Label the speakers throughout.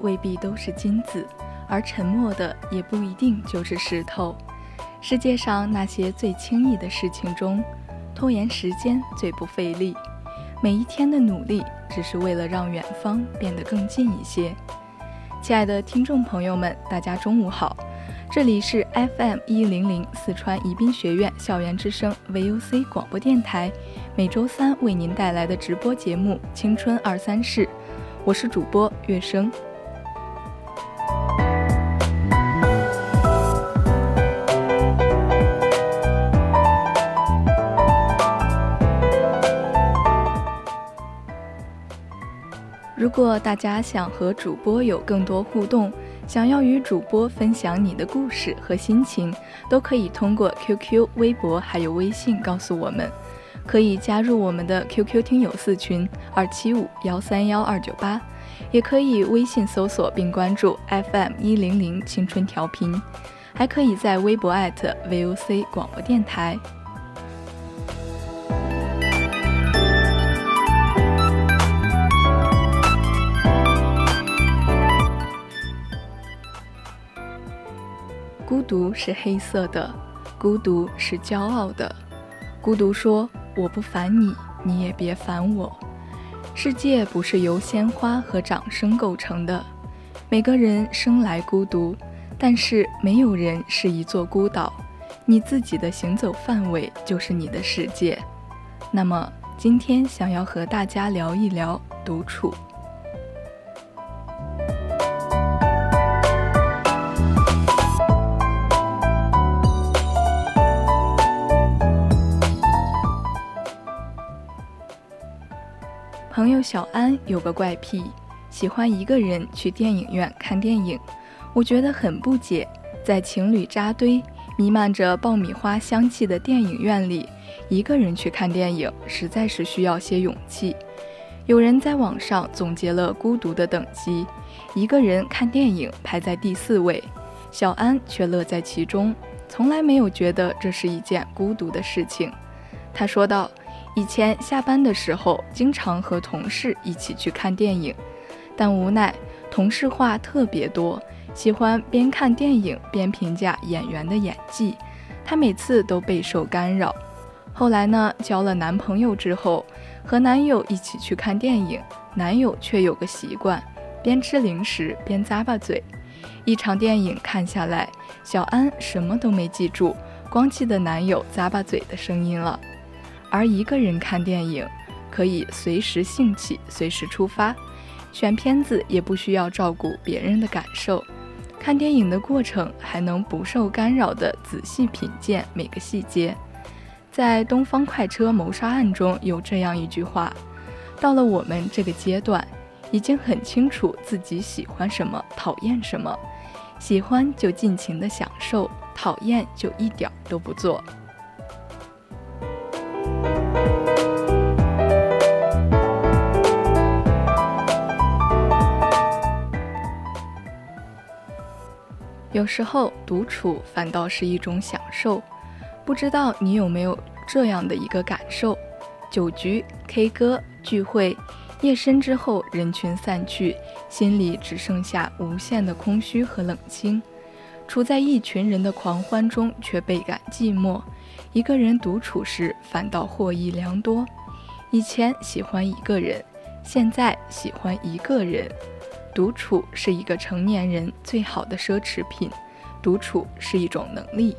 Speaker 1: 未必都是金子，而沉默的也不一定就是石头。世界上那些最轻易的事情中，拖延时间最不费力。每一天的努力，只是为了让远方变得更近一些。亲爱的听众朋友们，大家中午好，这里是 FM 一零零四川宜宾学院校园之声 VOC 广播电台，每周三为您带来的直播节目《青春二三事》。我是主播月生。如果大家想和主播有更多互动，想要与主播分享你的故事和心情，都可以通过 QQ、微博还有微信告诉我们。可以加入我们的 QQ 听友四群二七五幺三幺二九八，也可以微信搜索并关注 FM 一零零青春调频，还可以在微博 VOC 广播电台。独是黑色的，孤独是骄傲的，孤独说。我不烦你，你也别烦我。世界不是由鲜花和掌声构成的。每个人生来孤独，但是没有人是一座孤岛。你自己的行走范围就是你的世界。那么，今天想要和大家聊一聊独处。朋友小安有个怪癖，喜欢一个人去电影院看电影。我觉得很不解，在情侣扎堆、弥漫着爆米花香气的电影院里，一个人去看电影实在是需要些勇气。有人在网上总结了孤独的等级，一个人看电影排在第四位，小安却乐在其中，从来没有觉得这是一件孤独的事情。他说道。以前下班的时候，经常和同事一起去看电影，但无奈同事话特别多，喜欢边看电影边评价演员的演技，她每次都备受干扰。后来呢，交了男朋友之后，和男友一起去看电影，男友却有个习惯，边吃零食边咂巴嘴。一场电影看下来，小安什么都没记住，光记得男友咂巴嘴的声音了。而一个人看电影，可以随时兴起，随时出发，选片子也不需要照顾别人的感受。看电影的过程还能不受干扰地仔细品鉴每个细节。在《东方快车谋杀案》中有这样一句话：“到了我们这个阶段，已经很清楚自己喜欢什么，讨厌什么。喜欢就尽情地享受，讨厌就一点都不做。”有时候独处反倒是一种享受，不知道你有没有这样的一个感受？酒局、K 歌、聚会，夜深之后人群散去，心里只剩下无限的空虚和冷清。处在一群人的狂欢中却倍感寂寞，一个人独处时反倒获益良多。以前喜欢一个人，现在喜欢一个人。独处是一个成年人最好的奢侈品，独处是一种能力。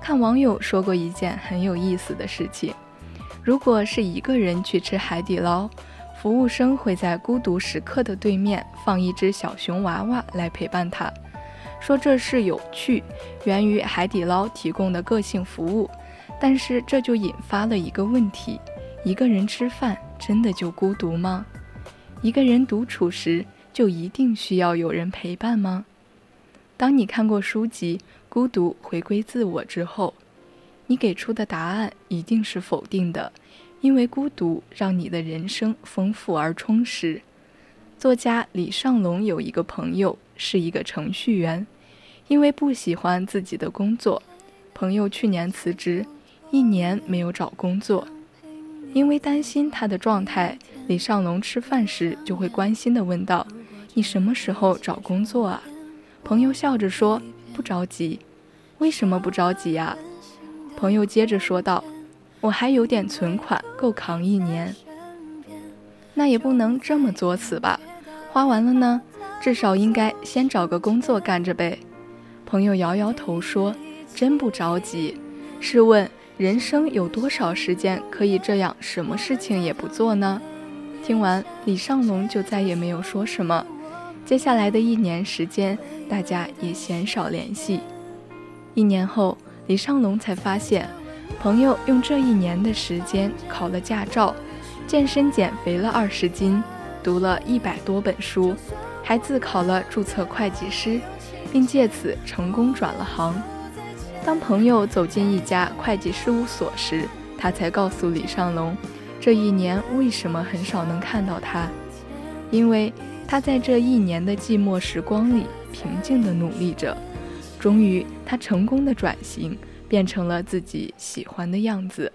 Speaker 1: 看网友说过一件很有意思的事情：如果是一个人去吃海底捞，服务生会在孤独时刻的对面放一只小熊娃娃来陪伴他，说这是有趣，源于海底捞提供的个性服务。但是这就引发了一个问题：一个人吃饭真的就孤独吗？一个人独处时。就一定需要有人陪伴吗？当你看过书籍《孤独回归自我》之后，你给出的答案一定是否定的，因为孤独让你的人生丰富而充实。作家李尚龙有一个朋友是一个程序员，因为不喜欢自己的工作，朋友去年辞职，一年没有找工作。因为担心他的状态，李尚龙吃饭时就会关心地问道。你什么时候找工作啊？朋友笑着说：“不着急。”为什么不着急呀？朋友接着说道：“我还有点存款，够扛一年。”那也不能这么作死吧？花完了呢，至少应该先找个工作干着呗。朋友摇摇头说：“真不着急。试问，人生有多少时间可以这样，什么事情也不做呢？”听完，李尚龙就再也没有说什么。接下来的一年时间，大家也鲜少联系。一年后，李尚龙才发现，朋友用这一年的时间考了驾照，健身减肥了二十斤，读了一百多本书，还自考了注册会计师，并借此成功转了行。当朋友走进一家会计事务所时，他才告诉李尚龙，这一年为什么很少能看到他，因为。他在这一年的寂寞时光里，平静地努力着。终于，他成功的转型，变成了自己喜欢的样子。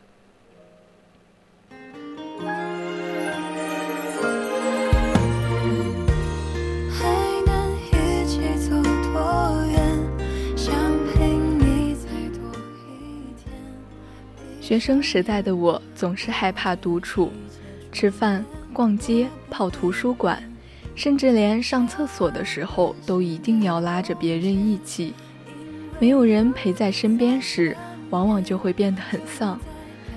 Speaker 1: 学生时代的我总是害怕独处，吃饭、逛街、泡图书馆。甚至连上厕所的时候都一定要拉着别人一起，没有人陪在身边时，往往就会变得很丧，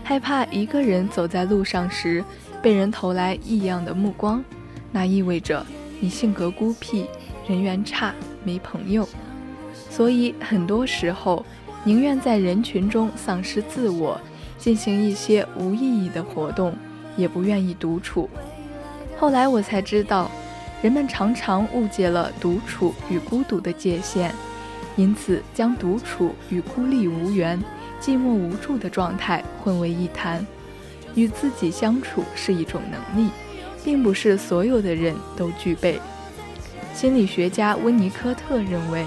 Speaker 1: 害怕一个人走在路上时被人投来异样的目光，那意味着你性格孤僻，人缘差，没朋友。所以很多时候宁愿在人群中丧失自我，进行一些无意义的活动，也不愿意独处。后来我才知道。人们常常误解了独处与孤独的界限，因此将独处与孤立无援、寂寞无助的状态混为一谈。与自己相处是一种能力，并不是所有的人都具备。心理学家温尼科特认为，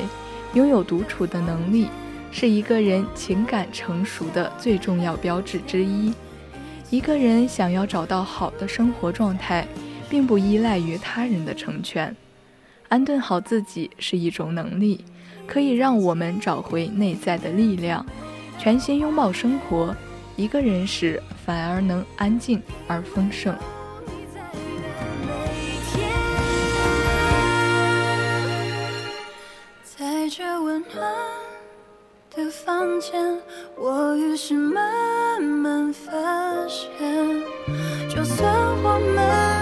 Speaker 1: 拥有独处的能力是一个人情感成熟的最重要标志之一。一个人想要找到好的生活状态。并不依赖于他人的成全，安顿好自己是一种能力，可以让我们找回内在的力量，全心拥抱生活。一个人时，反而能安静而丰盛。在这温暖的房间，我于是慢慢发现，就算我们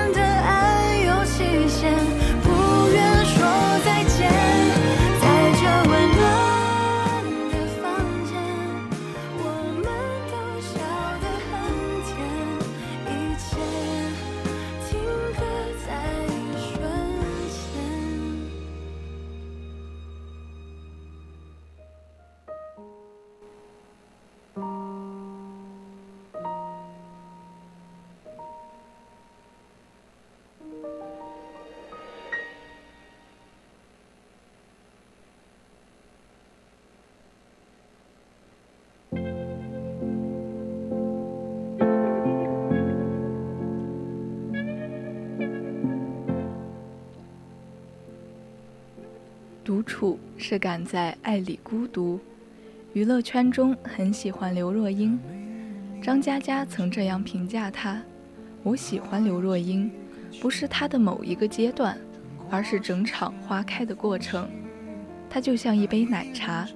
Speaker 1: 独处是赶在爱里孤独。娱乐圈中很喜欢刘若英，张嘉佳曾这样评价她：“我喜欢刘若英，不是她的某一个阶段，而是整场花开的过程。她就像一杯奶茶，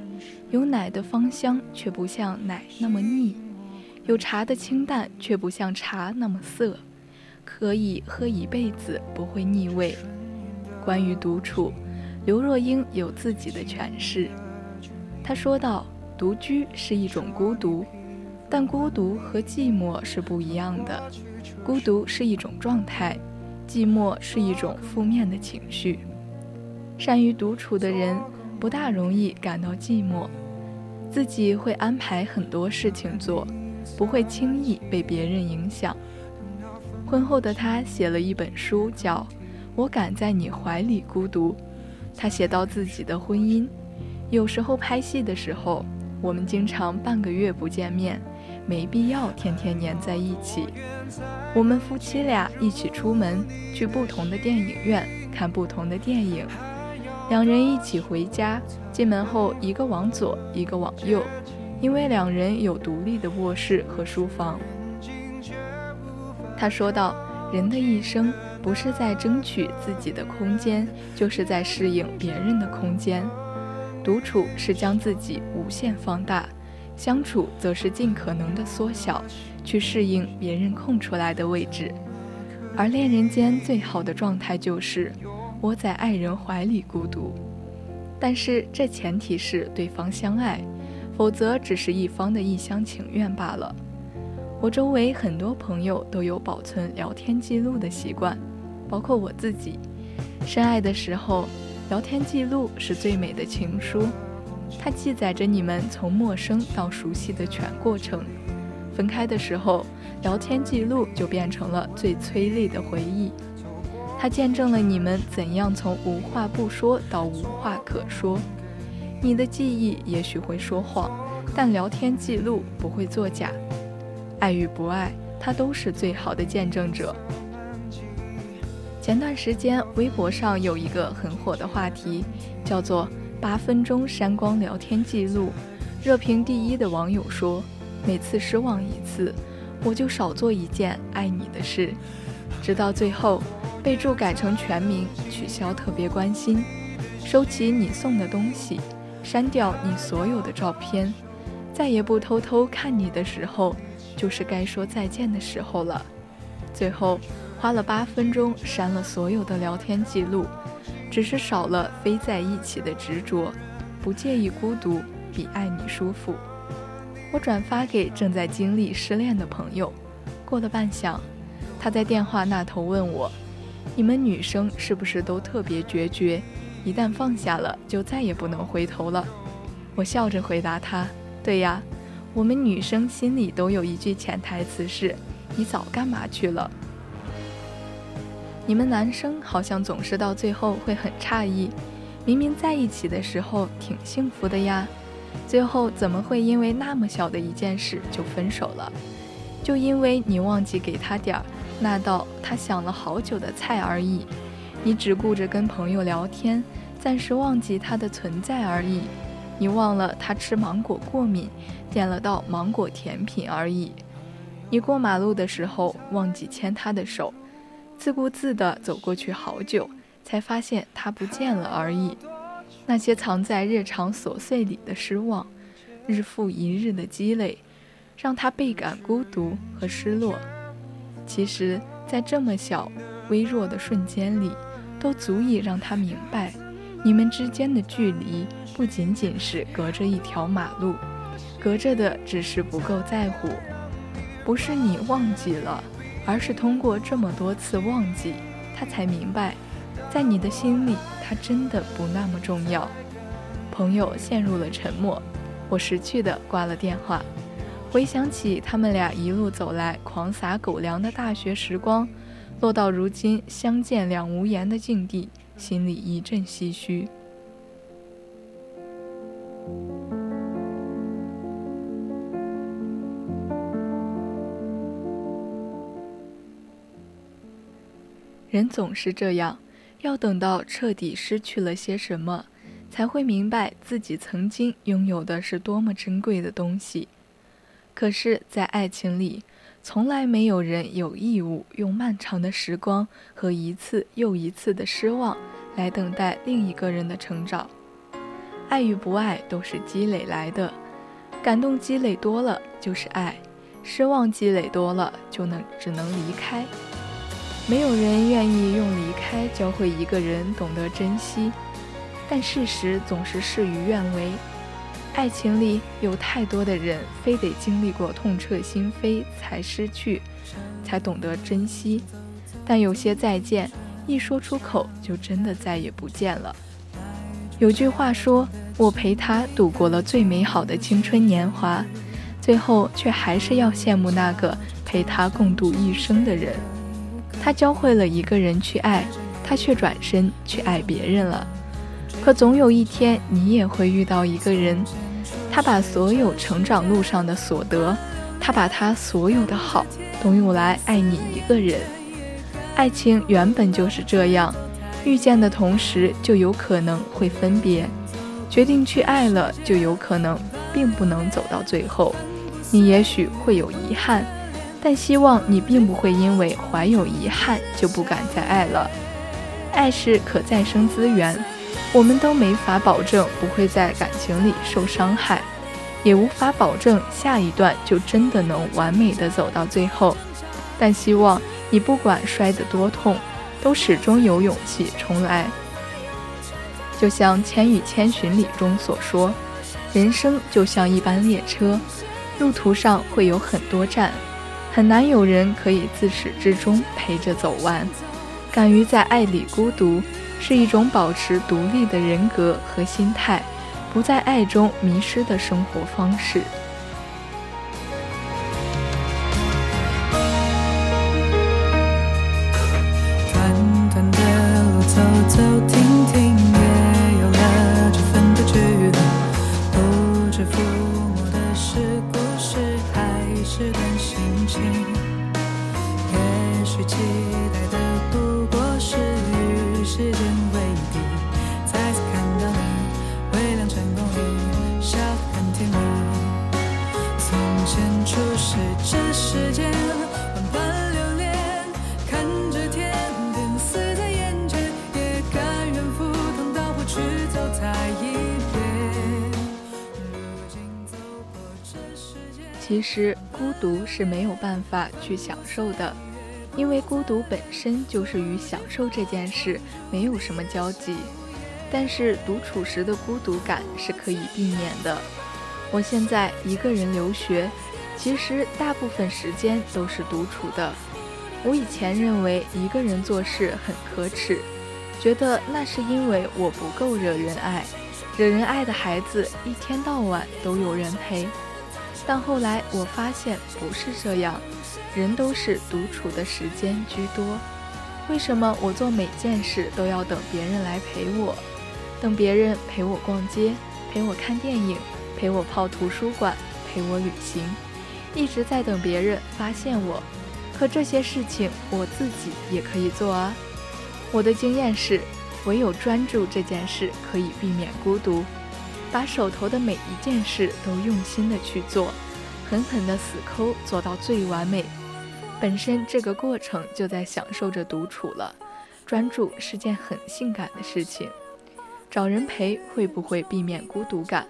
Speaker 1: 有奶的芳香，却不像奶那么腻；有茶的清淡，却不像茶那么涩，可以喝一辈子不会腻味。”关于独处，刘若英有自己的诠释。她说道。独居是一种孤独，但孤独和寂寞是不一样的。孤独是一种状态，寂寞是一种负面的情绪。善于独处的人不大容易感到寂寞，自己会安排很多事情做，不会轻易被别人影响。婚后的他写了一本书，叫《我敢在你怀里孤独》。他写到自己的婚姻，有时候拍戏的时候。我们经常半个月不见面，没必要天天黏在一起。我们夫妻俩一起出门，去不同的电影院看不同的电影。两人一起回家，进门后一个往左，一个往右，因为两人有独立的卧室和书房。他说道：“人的一生不是在争取自己的空间，就是在适应别人的空间。”独处是将自己无限放大，相处则是尽可能的缩小，去适应别人空出来的位置。而恋人间最好的状态就是窝在爱人怀里孤独，但是这前提是对方相爱，否则只是一方的一厢情愿罢了。我周围很多朋友都有保存聊天记录的习惯，包括我自己。深爱的时候。聊天记录是最美的情书，它记载着你们从陌生到熟悉的全过程。分开的时候，聊天记录就变成了最催泪的回忆。它见证了你们怎样从无话不说到无话可说。你的记忆也许会说谎，但聊天记录不会作假。爱与不爱，它都是最好的见证者。前段时间，微博上有一个很火的话题，叫做“八分钟删光聊天记录”。热评第一的网友说：“每次失望一次，我就少做一件爱你的事。”直到最后，备注改成全名，取消特别关心，收起你送的东西，删掉你所有的照片，再也不偷偷看你的时候，就是该说再见的时候了。最后。花了八分钟删了所有的聊天记录，只是少了非在一起的执着。不介意孤独，比爱你舒服。我转发给正在经历失恋的朋友。过了半晌，他在电话那头问我：“你们女生是不是都特别决绝？一旦放下了，就再也不能回头了？”我笑着回答他：“对呀，我们女生心里都有一句潜台词是：你早干嘛去了？”你们男生好像总是到最后会很诧异，明明在一起的时候挺幸福的呀，最后怎么会因为那么小的一件事就分手了？就因为你忘记给他点儿那道他想了好久的菜而已，你只顾着跟朋友聊天，暂时忘记他的存在而已，你忘了他吃芒果过敏，点了道芒果甜品而已，你过马路的时候忘记牵他的手。自顾自地走过去，好久才发现他不见了而已。那些藏在日常琐碎里的失望，日复一日的积累，让他倍感孤独和失落。其实，在这么小、微弱的瞬间里，都足以让他明白，你们之间的距离不仅仅是隔着一条马路，隔着的只是不够在乎，不是你忘记了。而是通过这么多次忘记，他才明白，在你的心里，他真的不那么重要。朋友陷入了沉默，我识趣的挂了电话。回想起他们俩一路走来狂撒狗粮的大学时光，落到如今相见两无言的境地，心里一阵唏嘘。人总是这样，要等到彻底失去了些什么，才会明白自己曾经拥有的是多么珍贵的东西。可是，在爱情里，从来没有人有义务用漫长的时光和一次又一次的失望来等待另一个人的成长。爱与不爱都是积累来的，感动积累多了就是爱，失望积累多了就能只能离开。没有人愿意用离开教会一个人懂得珍惜，但事实总是事与愿违。爱情里有太多的人，非得经历过痛彻心扉才失去，才懂得珍惜。但有些再见，一说出口就真的再也不见了。有句话说：“我陪他度过了最美好的青春年华，最后却还是要羡慕那个陪他共度一生的人。他教会了一个人去爱，他却转身去爱别人了。可总有一天，你也会遇到一个人。”他把所有成长路上的所得，他把他所有的好都用来爱你一个人。爱情原本就是这样，遇见的同时就有可能会分别，决定去爱了就有可能并不能走到最后。你也许会有遗憾，但希望你并不会因为怀有遗憾就不敢再爱了。爱是可再生资源。我们都没法保证不会在感情里受伤害，也无法保证下一段就真的能完美的走到最后。但希望你不管摔得多痛，都始终有勇气重来。就像《千与千寻》里中所说，人生就像一班列车，路途上会有很多站，很难有人可以自始至终陪着走完。敢于在爱里孤独。是一种保持独立的人格和心态，不在爱中迷失的生活方式。其实孤独是没有办法去享受的，因为孤独本身就是与享受这件事没有什么交集。但是独处时的孤独感是可以避免的。我现在一个人留学，其实大部分时间都是独处的。我以前认为一个人做事很可耻，觉得那是因为我不够惹人爱，惹人爱的孩子一天到晚都有人陪。但后来我发现不是这样，人都是独处的时间居多。为什么我做每件事都要等别人来陪我？等别人陪我逛街，陪我看电影，陪我泡图书馆，陪我旅行，一直在等别人发现我。可这些事情我自己也可以做啊。我的经验是，唯有专注这件事可以避免孤独。把手头的每一件事都用心的去做，狠狠的死抠，做到最完美。本身这个过程就在享受着独处了。专注是件很性感的事情。找人陪会不会避免孤独感？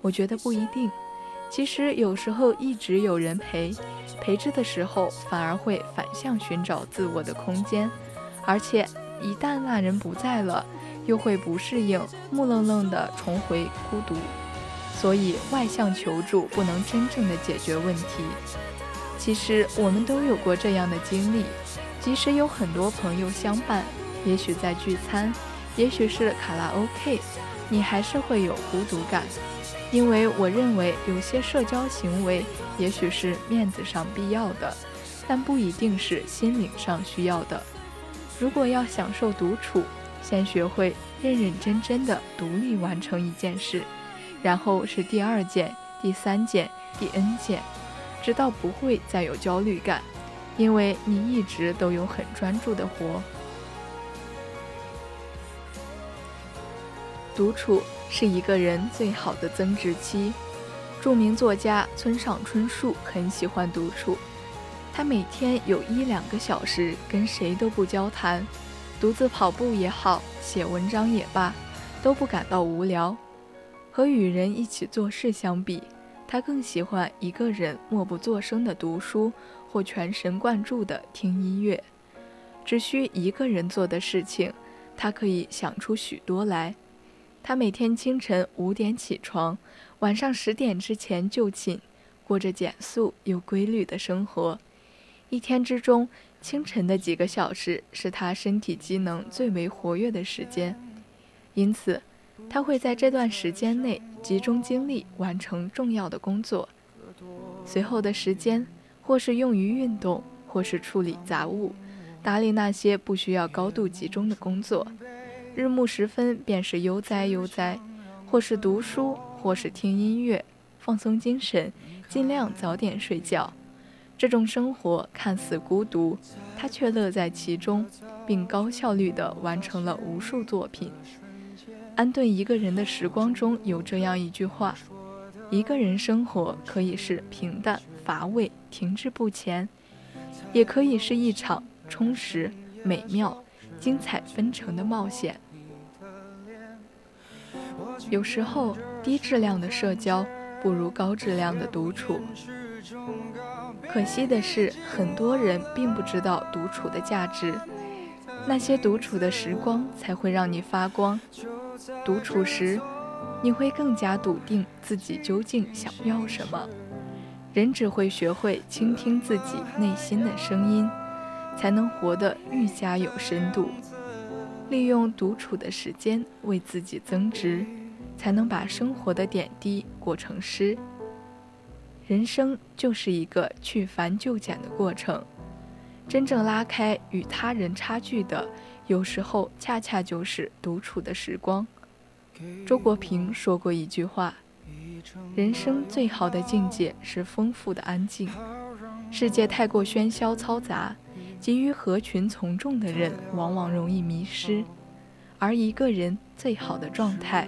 Speaker 1: 我觉得不一定。其实有时候一直有人陪，陪着的时候反而会反向寻找自我的空间，而且一旦那人不在了。又会不适应，木愣愣的重回孤独，所以外向求助不能真正的解决问题。其实我们都有过这样的经历，即使有很多朋友相伴，也许在聚餐，也许是卡拉 OK，你还是会有孤独感。因为我认为有些社交行为也许是面子上必要的，但不一定是心灵上需要的。如果要享受独处，先学会认认真真的独立完成一件事，然后是第二件、第三件、第 N 件，直到不会再有焦虑感，因为你一直都有很专注的活。独处是一个人最好的增值期。著名作家村上春树很喜欢独处，他每天有一两个小时跟谁都不交谈，独自跑步也好，写文章也罢，都不感到无聊。和与人一起做事相比，他更喜欢一个人默不作声的读书，或全神贯注的听音乐。只需一个人做的事情，他可以想出许多来。他每天清晨五点起床，晚上十点之前就寝，过着简素又规律的生活。一天之中，清晨的几个小时是他身体机能最为活跃的时间，因此。他会在这段时间内集中精力完成重要的工作，随后的时间或是用于运动，或是处理杂物，打理那些不需要高度集中的工作。日暮时分便是悠哉悠哉，或是读书，或是听音乐，放松精神，尽量早点睡觉。这种生活看似孤独，他却乐在其中，并高效率地完成了无数作品。安顿一个人的时光中有这样一句话：一个人生活可以是平淡乏味、停滞不前，也可以是一场充实、美妙、精彩纷呈的冒险。有时候，低质量的社交不如高质量的独处。可惜的是，很多人并不知道独处的价值。那些独处的时光才会让你发光。独处时，你会更加笃定自己究竟想要什么。人只会学会倾听自己内心的声音，才能活得愈加有深度。利用独处的时间为自己增值，才能把生活的点滴过成诗。人生就是一个去繁就简的过程，真正拉开与他人差距的。有时候，恰恰就是独处的时光。周国平说过一句话：“人生最好的境界是丰富的安静。世界太过喧嚣嘈杂，急于合群从众的人往往容易迷失。而一个人最好的状态，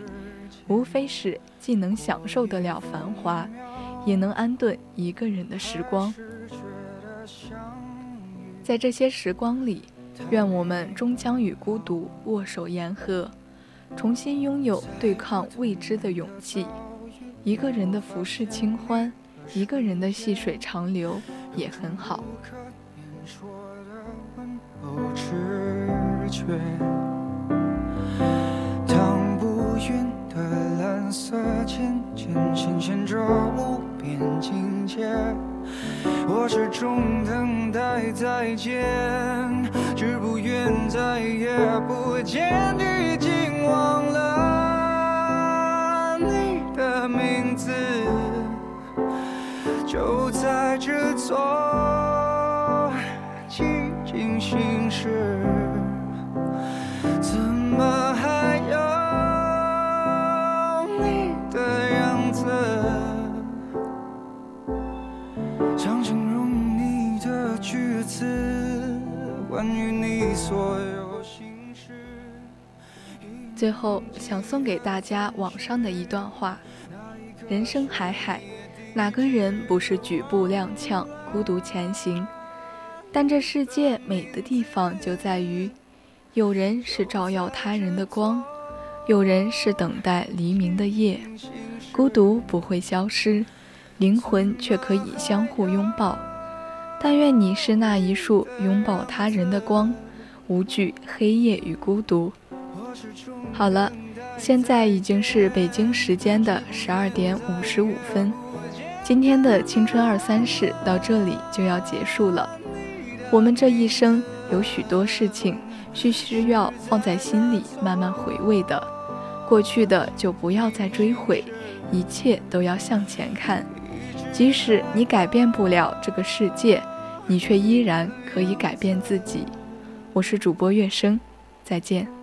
Speaker 1: 无非是既能享受得了繁华，也能安顿一个人的时光。在这些时光里。”愿我们终将与孤独握手言和，重新拥有对抗未知的勇气。一个人的浮世清欢，一个人的细水长流也很好。
Speaker 2: 当不匀的蓝色渐渐显现着变境界。我始终等待再见，只不愿再也不见。已经忘了你的名字，就在这座
Speaker 1: 最后，想送给大家网上的一段话：人生海海，哪个人不是举步踉跄、孤独前行？但这世界美的地方就在于，有人是照耀他人的光，有人是等待黎明的夜。孤独不会消失，灵魂却可以相互拥抱。但愿你是那一束拥抱他人的光。无惧黑夜与孤独。好了，现在已经是北京时间的十二点五十五分，今天的青春二三事到这里就要结束了。我们这一生有许多事情需需要放在心里慢慢回味的，过去的就不要再追悔，一切都要向前看。即使你改变不了这个世界，你却依然可以改变自己。我是主播月生，再见。